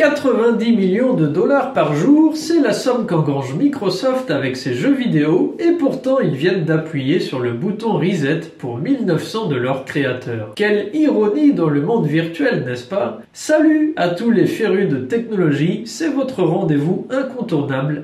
90 millions de dollars par jour, c'est la somme qu'engrange Microsoft avec ses jeux vidéo, et pourtant ils viennent d'appuyer sur le bouton Reset pour 1900 de leurs créateurs. Quelle ironie dans le monde virtuel, n'est-ce pas? Salut à tous les férus de technologie, c'est votre rendez-vous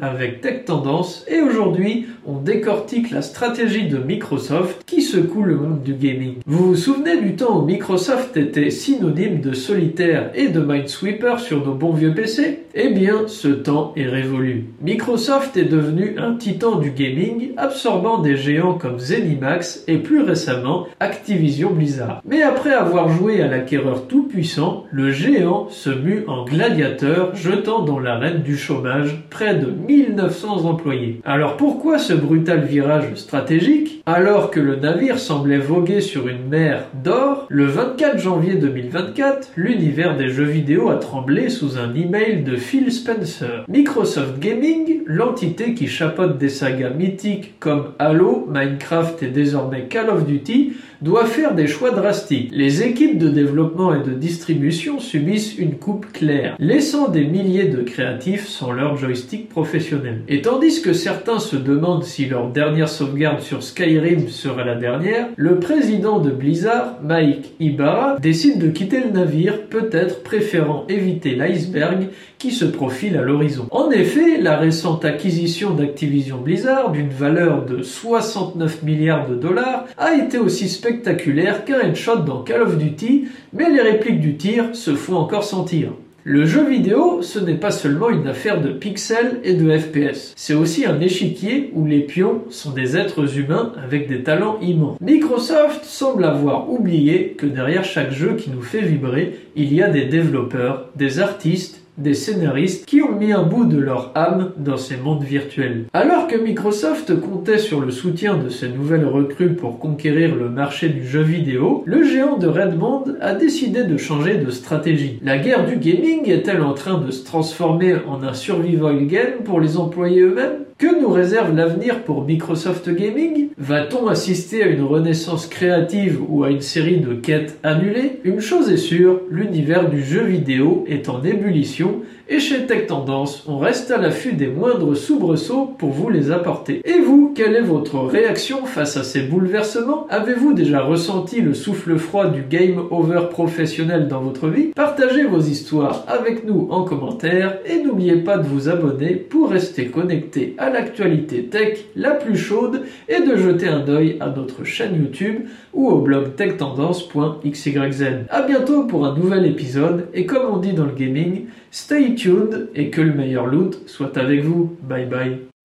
avec Tech Tendance, et aujourd'hui on décortique la stratégie de Microsoft qui secoue le monde du gaming. Vous vous souvenez du temps où Microsoft était synonyme de solitaire et de Minesweeper sur nos vieux PC Eh bien, ce temps est révolu. Microsoft est devenu un titan du gaming, absorbant des géants comme Zenimax et plus récemment Activision Blizzard. Mais après avoir joué à l'acquéreur tout-puissant, le géant se mue en gladiateur, jetant dans l'arène du chômage près de 1900 employés. Alors pourquoi ce brutal virage stratégique Alors que le navire semblait voguer sur une mer d'or, le 24 janvier 2024, l'univers des jeux vidéo a tremblé sous un email de Phil Spencer. Microsoft Gaming, l'entité qui chapeaute des sagas mythiques comme Halo, Minecraft et désormais Call of Duty, doit faire des choix drastiques. Les équipes de développement et de distribution subissent une coupe claire, laissant des milliers de créatifs sans leur joystick Et tandis que certains se demandent si leur dernière sauvegarde sur Skyrim sera la dernière, le président de Blizzard, Mike Ibarra, décide de quitter le navire, peut-être préférant éviter l'iceberg qui se profile à l'horizon. En effet, la récente acquisition d'Activision Blizzard d'une valeur de 69 milliards de dollars a été aussi spectaculaire qu'un headshot dans Call of Duty, mais les répliques du tir se font encore sentir. Le jeu vidéo, ce n'est pas seulement une affaire de pixels et de FPS. C'est aussi un échiquier où les pions sont des êtres humains avec des talents immenses. Microsoft semble avoir oublié que derrière chaque jeu qui nous fait vibrer, il y a des développeurs, des artistes, des scénaristes qui ont mis un bout de leur âme dans ces mondes virtuels. Alors que Microsoft comptait sur le soutien de ces nouvelles recrues pour conquérir le marché du jeu vidéo, le géant de Redmond a décidé de changer de stratégie. La guerre du gaming est-elle en train de se transformer en un survival game pour les employés eux-mêmes? Que nous réserve l'avenir pour Microsoft Gaming? Va-t-on assister à une renaissance créative ou à une série de quêtes annulées? Une chose est sûre, l'univers du jeu vidéo est en ébullition 2021 et chez Tech Tendance, on reste à l'affût des moindres soubresauts pour vous les apporter. Et vous, quelle est votre réaction face à ces bouleversements? Avez-vous déjà ressenti le souffle froid du game over professionnel dans votre vie? Partagez vos histoires avec nous en commentaire et n'oubliez pas de vous abonner pour rester connecté à l'actualité tech la plus chaude et de jeter un œil à notre chaîne YouTube ou au blog techtendance.xyz. A bientôt pour un nouvel épisode et comme on dit dans le gaming, Stay et que le meilleur loot soit avec vous. Bye bye.